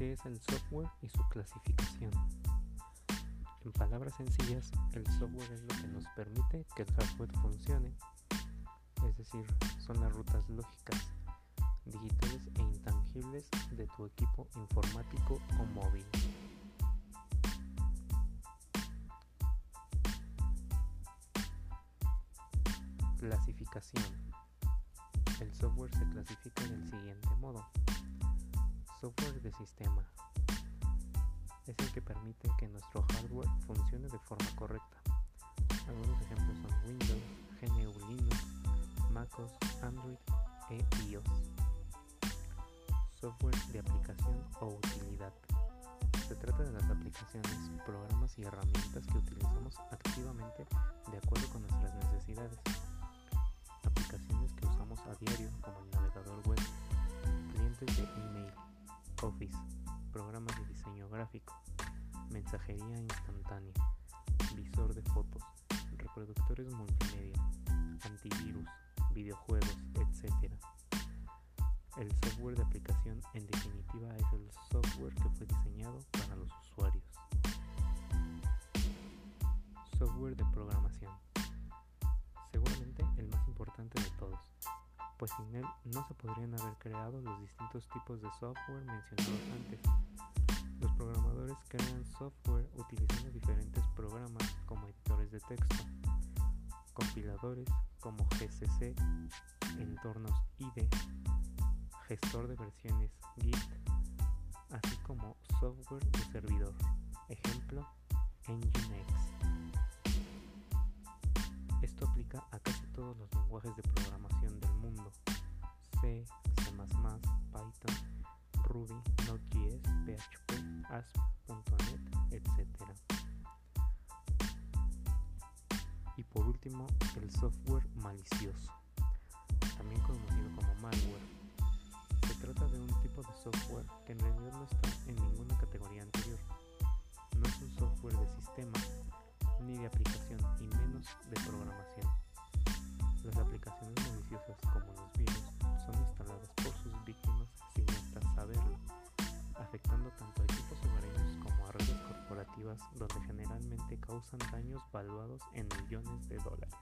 ¿Qué es el software y su clasificación? En palabras sencillas, el software es lo que nos permite que el hardware funcione, es decir, son las rutas lógicas, digitales e intangibles de tu equipo informático o móvil. Clasificación. El software se clasifica del siguiente modo. Software de sistema. Es el que permite que nuestro hardware funcione de forma correcta. Algunos ejemplos son Windows, GNU Linux, MacOS, Android e iOS. Software de aplicación o utilidad. Se trata de las aplicaciones, programas y herramientas que utilizamos activamente de acuerdo con nuestras necesidades. Office, programas de diseño gráfico, mensajería instantánea, visor de fotos, reproductores multimedia, antivirus, videojuegos, etc. El software de aplicación en definitiva es el software que fue diseñado para los usuarios. Software de programación. Seguramente el más importante de pues sin él no se podrían haber creado los distintos tipos de software mencionados antes. Los programadores crean software utilizando diferentes programas como editores de texto, compiladores como GCC, entornos IDE, gestor de versiones Git, así como software de servidor, ejemplo Nginx. Esto aplica a casi todos los lenguajes de programación mundo, C, C++, Python, Ruby, Node.js, PHP, ASP.NET, etc. Y por último, el software malicioso, también conocido como malware. Se trata de un tipo de software que en realidad no está en ninguna categoría anterior. No es un software de sistema, ni de aplicación, y menos de programación. Las aplicaciones maliciosas como los virus son instaladas por sus víctimas sin hasta saberlo, afectando tanto a equipos hogareños como a redes corporativas donde generalmente causan daños valuados en millones de dólares.